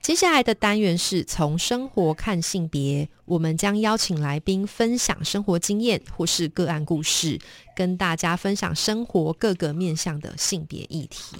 接下来的单元是从生活看性别，我们将邀请来宾分享生活经验或是个案故事，跟大家分享生活各个面向的性别议题。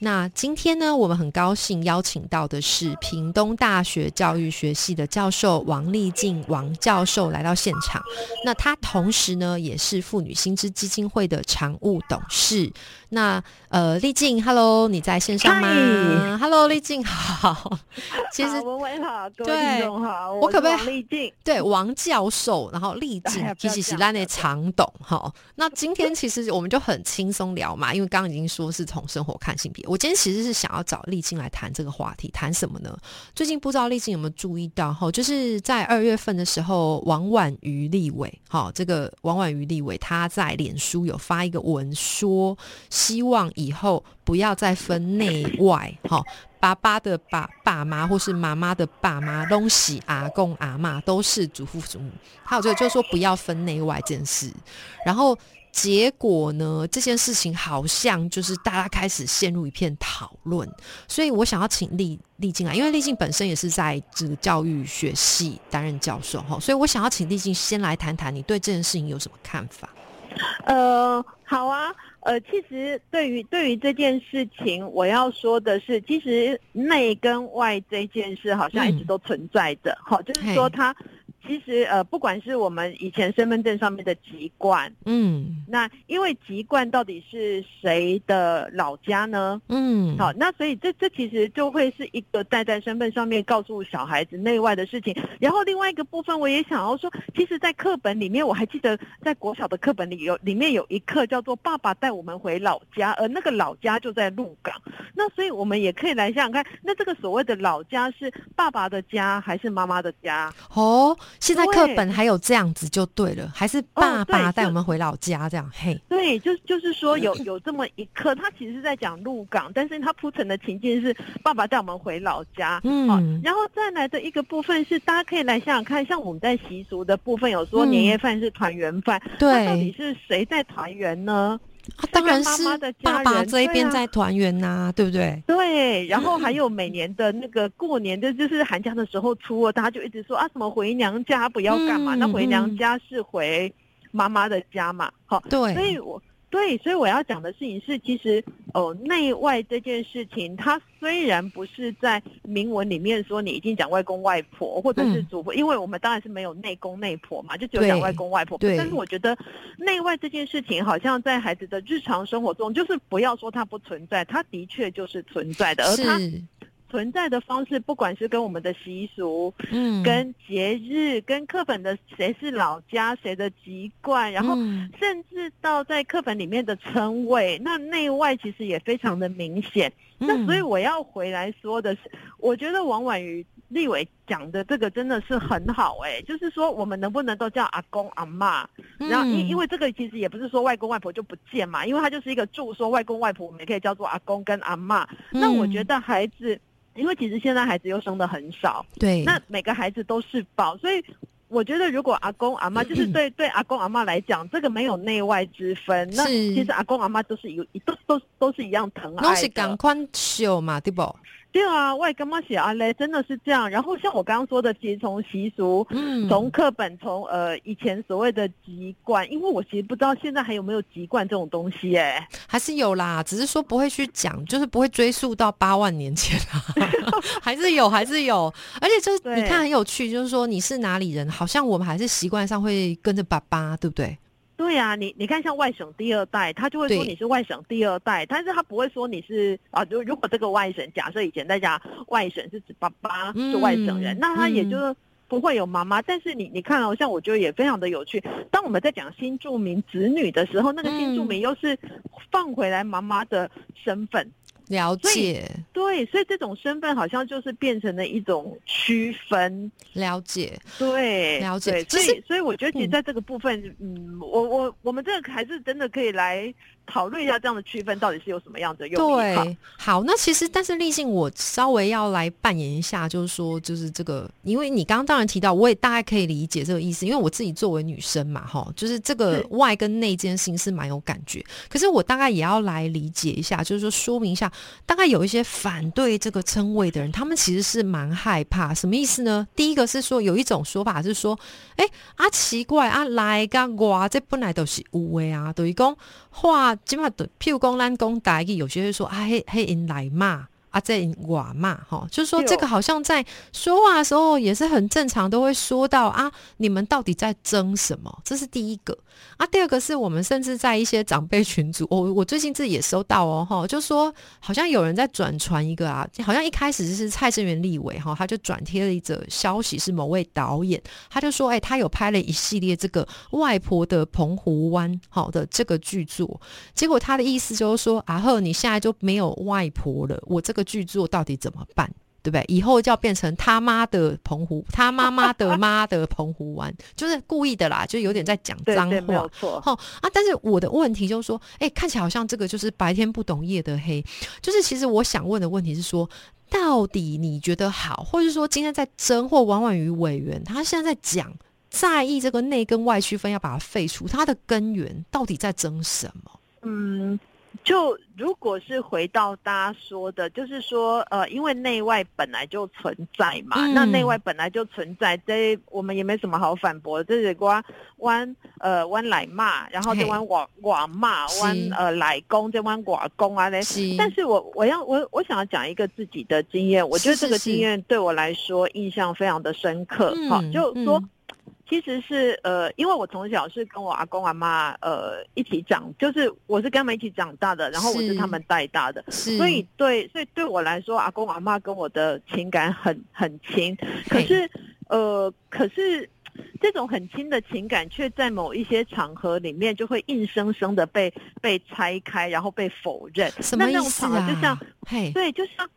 那今天呢，我们很高兴邀请到的是屏东大学教育学系的教授王丽静王教授来到现场。那他同时呢，也是妇女新知基金会的常务董事。那呃，丽静，Hello，你在线上吗？Hello，丽静，好。其实文文好，各位听众好，我可不可以王丽静？对，王教授，然后丽静，其实是咱的常懂哈。那今天其实我们就很轻松聊嘛，因为刚刚已经说是从生活看性别。我今天其实是想要找丽静来谈这个话题，谈什么呢？最近不知道丽静有没有注意到哈，就是在二月份的时候，王婉瑜立委，哈，这个王婉瑜立委他在脸书有发一个文说。希望以后不要再分内外，哈，爸爸的爸爸妈或是妈妈的爸妈，东西阿公阿妈都是祖父祖母。还有这个就是说不要分内外这件事。然后结果呢，这件事情好像就是大家开始陷入一片讨论。所以我想要请丽丽静来，因为丽静本身也是在这个教育学系担任教授，哈，所以我想要请丽静先来谈谈你对这件事情有什么看法。呃，好啊。呃，其实对于对于这件事情，我要说的是，其实内跟外这件事好像一直都存在着，好，就是说它。其实呃，不管是我们以前身份证上面的籍贯，嗯，那因为籍贯到底是谁的老家呢？嗯，好，那所以这这其实就会是一个带在身份上面告诉小孩子内外的事情。然后另外一个部分，我也想要说，其实，在课本里面，我还记得在国小的课本里有里面有一课叫做《爸爸带我们回老家》，而那个老家就在鹿港。那所以我们也可以来想想看，那这个所谓的老家是爸爸的家还是妈妈的家？哦。现在课本还有这样子就对了，还是爸爸带我们回老家这样？嘿，对，就就是说有有这么一课，他其实是在讲鹿港，但是他铺陈的情境是爸爸带我们回老家。嗯，然后再来的一个部分是，大家可以来想想看，像我们在习俗的部分有说年夜饭是团圆饭，对，到底是谁在团圆呢？当然是爸爸这一边在团圆呐，对不对？对，然后还有每年的那个过年的，就是寒假的时候初二，大家就一直说啊，什么回娘家不要干嘛？那回娘家是回妈妈的家嘛？好，对，所以我。对，所以我要讲的事情是，其实哦，内外这件事情，它虽然不是在明文里面说你一定讲外公外婆或者是祖父，因为我们当然是没有内公内婆嘛，就只有讲外公外婆。对。但是我觉得内外这件事情，好像在孩子的日常生活中，就是不要说它不存在，它的确就是存在的，而它。存在的方式，不管是跟我们的习俗，嗯，跟节日，跟课本的谁是老家，谁的籍贯，然后甚至到在课本里面的称谓，那内外其实也非常的明显。那所以我要回来说的是，我觉得王婉瑜立伟讲的这个真的是很好，哎，就是说我们能不能都叫阿公阿妈？然后因因为这个其实也不是说外公外婆就不见嘛，因为他就是一个注说外公外婆，我们也可以叫做阿公跟阿妈。那我觉得孩子。因为其实现在孩子又生的很少，对，那每个孩子都是宝，所以我觉得如果阿公阿妈 就是对对阿公阿妈来讲，这个没有内外之分，那其实阿公阿妈都是一都都都是一样疼爱的，都是赶快秀嘛，对不？对啊，我也干嘛写啊嘞？真的是这样。然后像我刚刚说的，其实从习俗，嗯，从课本，从呃以前所谓的籍贯，因为我其实不知道现在还有没有籍贯这种东西，哎，还是有啦，只是说不会去讲，就是不会追溯到八万年前啦，还是有，还是有。而且就是你看很有趣，就是说你是哪里人，好像我们还是习惯上会跟着爸爸，对不对？对呀，你你看像外省第二代，他就会说你是外省第二代，但是他不会说你是啊，如如果这个外省，假设以前大家外省是指爸爸是外省人，那他也就不会有妈妈。但是你你看哦，像我觉得也非常的有趣，当我们在讲新住民子女的时候，那个新住民又是放回来妈妈的身份。了解，对，所以这种身份好像就是变成了一种区分。了解，对，了解。所以，所以我觉得，其实在这个部分，嗯，我我我们这个还是真的可以来讨论一下这样的区分到底是有什么样的用意。对，好，那其实，但是立信，我稍微要来扮演一下，就是说，就是这个，因为你刚刚当然提到，我也大概可以理解这个意思，因为我自己作为女生嘛，哈，就是这个外跟内这件事情是蛮有感觉。可是我大概也要来理解一下，就是说说明一下。大概有一些反反对这个称谓的人，他们其实是蛮害怕。什么意思呢？第一个是说，有一种说法是说，哎啊奇怪啊，来噶我这本来都是有的啊，等于讲话，起码的，譬如讲咱讲大意，有些人说啊，嘿嘿，因来骂。啊，在瓦嘛，哈，就是说这个好像在说话的时候也是很正常，都会说到啊，你们到底在争什么？这是第一个啊。第二个是我们甚至在一些长辈群组，我我最近自己也收到哦，哈，就说好像有人在转传一个啊，好像一开始是蔡正元立委哈，他就转贴了一则消息，是某位导演，他就说，哎，他有拍了一系列这个外婆的澎湖湾好的这个剧作，结果他的意思就是说，啊呵，你现在就没有外婆了，我这个。剧作到底怎么办？对不对？以后就要变成他妈的澎湖，他妈妈的妈的澎湖湾，就是故意的啦，就有点在讲脏话。错。哈啊！但是我的问题就是说，哎，看起来好像这个就是白天不懂夜的黑。就是其实我想问的问题是说，到底你觉得好，或者说今天在争或婉婉于委员，他现在在讲在意这个内跟外区分，要把它废除，它的根源到底在争什么？嗯。就如果是回到大家说的，就是说，呃，因为内外本来就存在嘛，那内外本来就存在，这我们也没什么好反驳。这是关弯呃弯来骂，然后这弯寡寡骂，弯呃来攻这弯寡攻啊嘞。但是我我要我我想要讲一个自己的经验，我觉得这个经验对我来说印象非常的深刻。好，就说。其实是呃，因为我从小是跟我阿公阿妈呃一起长，就是我是跟他们一起长大的，然后我是他们带大的，所以对，所以对我来说，阿公阿妈跟我的情感很很亲。可是呃，可是这种很亲的情感，却在某一些场合里面就会硬生生的被被拆开，然后被否认。什么意思啊？就像，对，就像。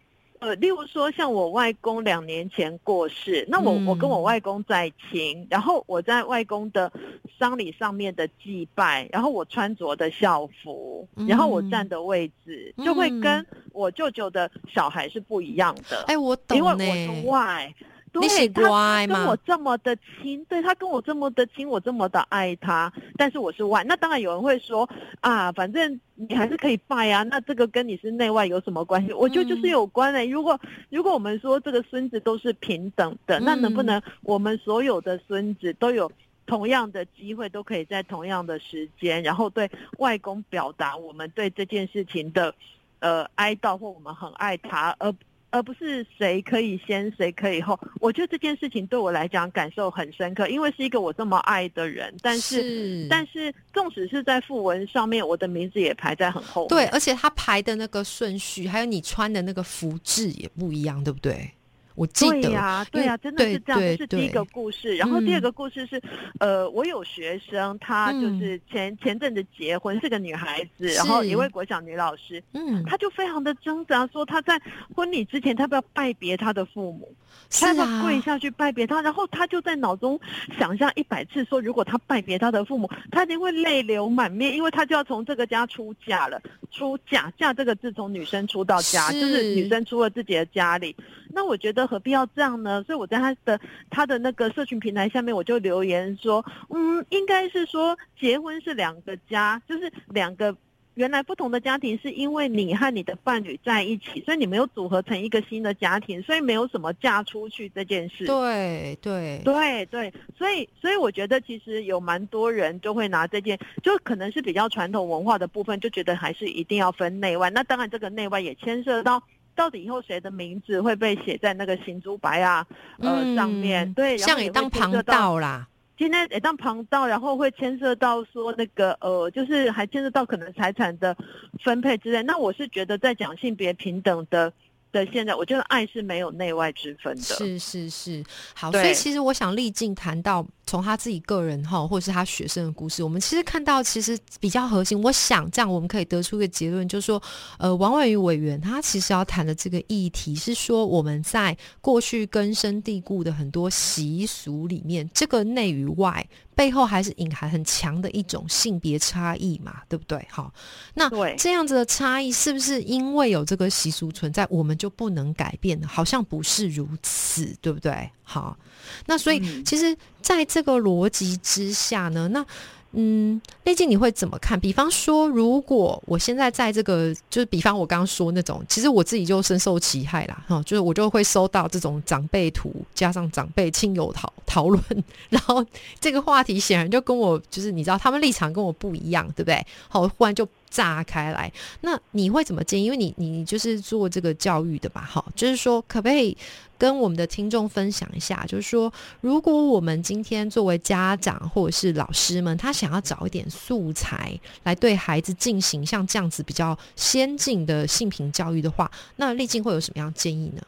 呃，例如说，像我外公两年前过世，那我我跟我外公在亲，然后我在外公的丧礼上面的祭拜，然后我穿着的校服，然后我站的位置，就会跟我舅舅的小孩是不一样的。哎，我懂因为我是外。对他跟我这么的亲，对他跟我这么的亲，我这么的爱他，但是我是外，那当然有人会说啊，反正你还是可以拜啊，那这个跟你是内外有什么关系？我觉得就是有关的。如果如果我们说这个孙子都是平等的，那能不能我们所有的孙子都有同样的机会，都可以在同样的时间，然后对外公表达我们对这件事情的呃哀悼，或我们很爱他，而。而不是谁可以先，谁可以后。我觉得这件事情对我来讲感受很深刻，因为是一个我这么爱的人，但是但是纵使是在副文上面，我的名字也排在很后。对，而且他排的那个顺序，还有你穿的那个服制也不一样，对不对？我记得，对呀，对呀，真的是这样。这是第一个故事，然后第二个故事是，呃，我有学生，她就是前前阵子结婚，是个女孩子，然后一位国小女老师，嗯，她就非常的挣扎，说她在婚礼之前，她不要拜别她的父母，她要跪下去拜别她，然后她就在脑中想象一百次，说如果她拜别她的父母，她一定会泪流满面，因为她就要从这个家出嫁了，出嫁嫁这个字从女生出到家，就是女生出了自己的家里。那我觉得何必要这样呢？所以我在他的他的那个社群平台下面，我就留言说，嗯，应该是说结婚是两个家，就是两个原来不同的家庭，是因为你和你的伴侣在一起，所以你们有组合成一个新的家庭，所以没有什么嫁出去这件事。对对对对，所以所以我觉得其实有蛮多人就会拿这件，就可能是比较传统文化的部分，就觉得还是一定要分内外。那当然这个内外也牵涉到。到底以后谁的名字会被写在那个行珠白啊呃上面？对，像也当旁道啦。今天也当旁道，然后会牵涉到说那个呃，就是还牵涉到可能财产的分配之类。那我是觉得在讲性别平等的。的现在，我觉得爱是没有内外之分的。是是是，好，所以其实我想历尽谈到，从他自己个人哈，或者是他学生的故事，我们其实看到其实比较核心。我想这样我们可以得出一个结论，就是说，呃，王伟瑜委员他其实要谈的这个议题是说，我们在过去根深蒂固的很多习俗里面，这个内与外背后还是隐含很强的一种性别差异嘛，对不对？好，那这样子的差异是不是因为有这个习俗存在，我们就不能改变呢？好像不是如此，对不对？好。那所以，其实在这这个逻辑之下呢，那嗯，丽静你会怎么看？比方说，如果我现在在这个，就是比方我刚刚说那种，其实我自己就深受其害啦，哈，就是我就会收到这种长辈图，加上长辈亲友讨讨论，然后这个话题显然就跟我就是你知道，他们立场跟我不一样，对不对？好，忽然就。炸开来，那你会怎么建议？因为你你就是做这个教育的吧，哈，就是说可不可以跟我们的听众分享一下？就是说，如果我们今天作为家长或者是老师们，他想要找一点素材来对孩子进行像这样子比较先进的性平教育的话，那丽静会有什么样建议呢？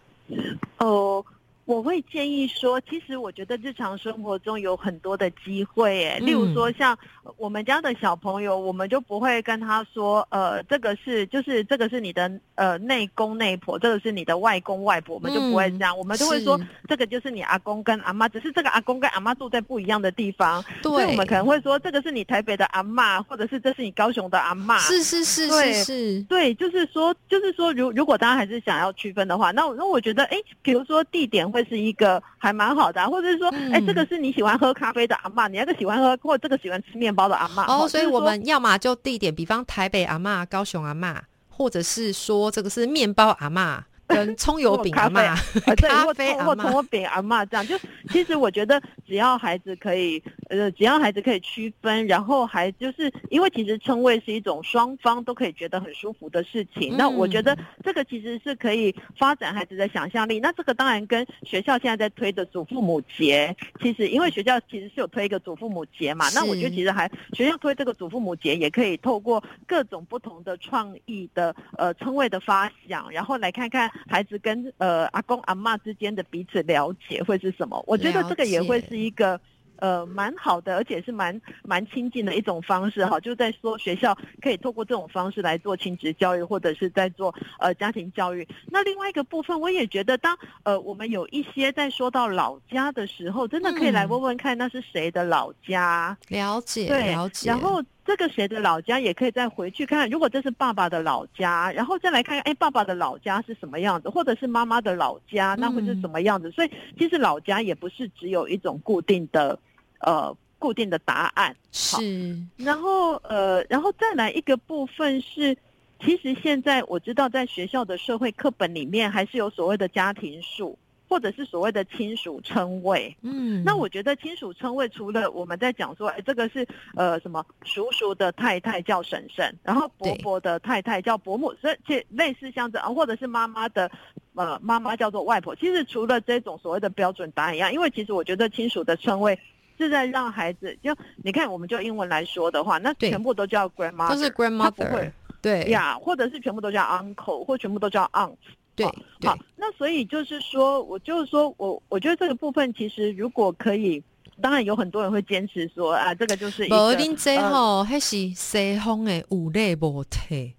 哦。我会建议说，其实我觉得日常生活中有很多的机会，哎，例如说像我们家的小朋友，我们就不会跟他说，呃，这个是就是这个是你的呃内公内婆，这个是你的外公外婆，我们就不会这样，我们就会说这个就是你阿公跟阿妈，只是这个阿公跟阿妈住在不一样的地方，所以我们可能会说这个是你台北的阿妈，或者是这是你高雄的阿妈，是是是是是，对，就是说就是说，如如果大家还是想要区分的话，那那我觉得，哎，比如说地点。会是一个还蛮好的，或者是说，哎，这个是你喜欢喝咖啡的阿妈，你那个喜欢喝，或这个喜欢吃面包的阿妈。哦，所以我们要么就地点，比方台北阿妈、高雄阿妈，或者是说这个是面包阿妈。跟葱油饼阿妈，咖啡或葱油饼阿妈这样，就其实我觉得只要孩子可以，呃，只要孩子可以区分，然后还就是因为其实称谓是一种双方都可以觉得很舒服的事情。那我觉得这个其实是可以发展孩子的想象力。那这个当然跟学校现在在推的祖父母节，其实因为学校其实是有推一个祖父母节嘛。那我觉得其实还学校推这个祖父母节，也可以透过各种不同的创意的呃称谓的发想，然后来看看。孩子跟呃阿公阿妈之间的彼此了解会是什么？我觉得这个也会是一个呃蛮好的，而且是蛮蛮亲近的一种方式哈。就在说学校可以透过这种方式来做亲子教育，或者是在做呃家庭教育。那另外一个部分，我也觉得当呃我们有一些在说到老家的时候，真的可以来问问看那是谁的老家，了解，了解，然后。这个谁的老家也可以再回去看，如果这是爸爸的老家，然后再来看看，哎，爸爸的老家是什么样子，或者是妈妈的老家，那会是什么样子？所以其实老家也不是只有一种固定的，呃，固定的答案。是。然后呃，然后再来一个部分是，其实现在我知道在学校的社会课本里面还是有所谓的家庭树。或者是所谓的亲属称谓，嗯，那我觉得亲属称谓除了我们在讲说，哎，这个是呃什么叔叔的太太叫婶婶，然后伯伯的太太叫伯母，所以类似像这啊，或者是妈妈的呃妈妈叫做外婆。其实除了这种所谓的标准答案一样，因为其实我觉得亲属的称谓是在让孩子就你看，我们就英文来说的话，那全部都叫 grandma，都是 grandmother，对呀，或者是全部都叫 uncle，或全部都叫 aunt。对，好，那所以就是说，我就是说我，我觉得这个部分其实如果可以，当然有很多人会坚持说啊，这个就是一个，无恁这吼，还是西方的五类模体。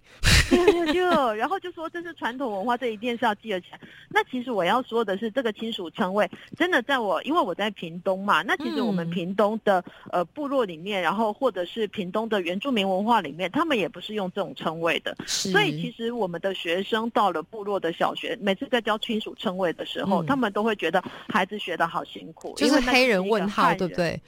就 然后就说这是传统文化，这一定是要记得起来。那其实我要说的是，这个亲属称谓真的在我，因为我在屏东嘛。那其实我们屏东的呃部落里面，然后或者是屏东的原住民文化里面，他们也不是用这种称谓的。所以其实我们的学生到了部落的小学，每次在教亲属称谓的时候，他们都会觉得孩子学的好辛苦，就是黑人问号，对不对？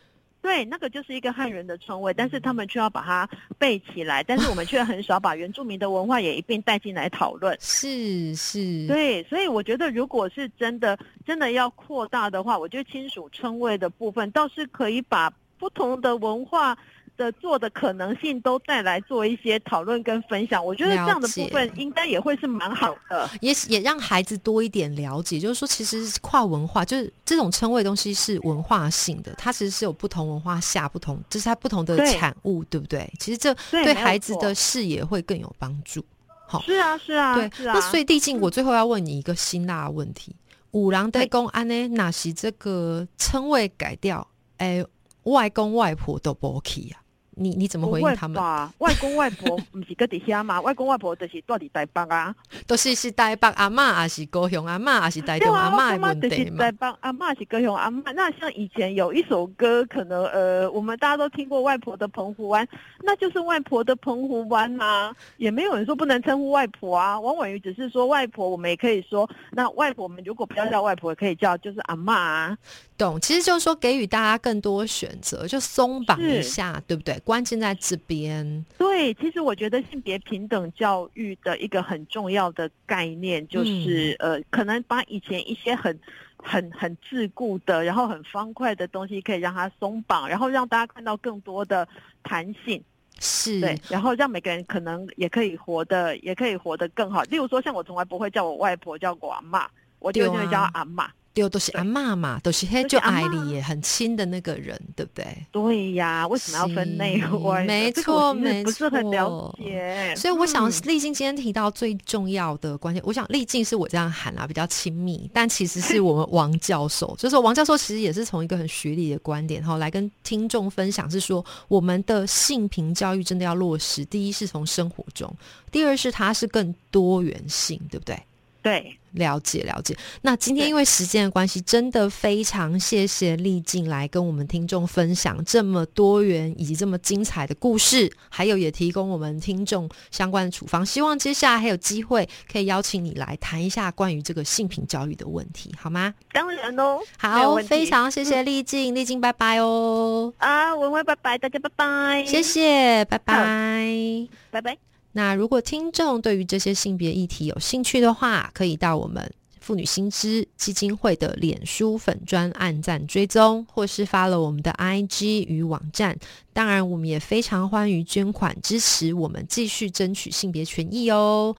对，那个就是一个汉人的称谓，但是他们却要把它背起来，但是我们却很少把原住民的文化也一并带进来讨论。是是，对，所以我觉得，如果是真的真的要扩大的话，我觉得亲属称谓的部分倒是可以把不同的文化。的做的可能性都带来做一些讨论跟分享，我觉得这样的部分应该也会是蛮好的，也也让孩子多一点了解，就是说其实跨文化就是这种称谓东西是文化性的，它其实是有不同文化下不同，这是它不同的产物，对不对？其实这对孩子的视野会更有帮助。好，是啊，是啊，对，是啊那所以毕竟，我最后要问你一个辛辣的问题：五郎对公安呢？哪些这个称谓改掉？哎。外公外婆都不 OK 啊。你你怎么回应他们？外公外婆不是搁底下吗？外公外婆就是住伫台北啊，都是是台北阿妈，还是高雄阿妈，还是台中阿妈的问题嘛？台北阿妈是高雄阿妈。那像以前有一首歌，可能呃，我们大家都听过《外婆的澎湖湾》，那就是外婆的澎湖湾呐。也没有人说不能称呼外婆啊。王婉瑜只是说外婆，我们也可以说，那外婆我们如果不要叫外婆，可以叫就是阿妈啊。懂，其实就是说给予大家更多选择，就松绑一下，对不对？关键在这边。对，其实我觉得性别平等教育的一个很重要的概念，就是呃，可能把以前一些很、很、很桎梏的，然后很方块的东西，可以让它松绑，然后让大家看到更多的弹性。是，对，然后让每个人可能也可以活得，也可以活得更好。例如说，像我从来不会叫我外婆叫我阿妈，我就会叫阿妈。都是阿妈嘛，都是嘿就爱你很亲的那个人，对不对？对呀，为什么要分内外？没错，没错，不是很了解。所以我想，丽静今天提到最重要的关键，我想丽静是我这样喊啊，比较亲密，但其实是我们王教授，就是王教授其实也是从一个很学理的观点，哈，来跟听众分享，是说我们的性平教育真的要落实。第一是从生活中，第二是它是更多元性，对不对？对。了解了解，那今天因为时间的关系，真的非常谢谢丽静来跟我们听众分享这么多元以及这么精彩的故事，还有也提供我们听众相关的处方。希望接下来还有机会可以邀请你来谈一下关于这个性品教育的问题，好吗？当然哦，好，非常谢谢丽静，丽静拜拜哦。啊，文文拜拜，大家拜拜，谢谢，拜拜，拜拜。那如果听众对于这些性别议题有兴趣的话，可以到我们妇女新知基金会的脸书粉专按赞追踪，或是发了我们的 IG 与网站。当然，我们也非常欢迎捐款支持我们，继续争取性别权益哦。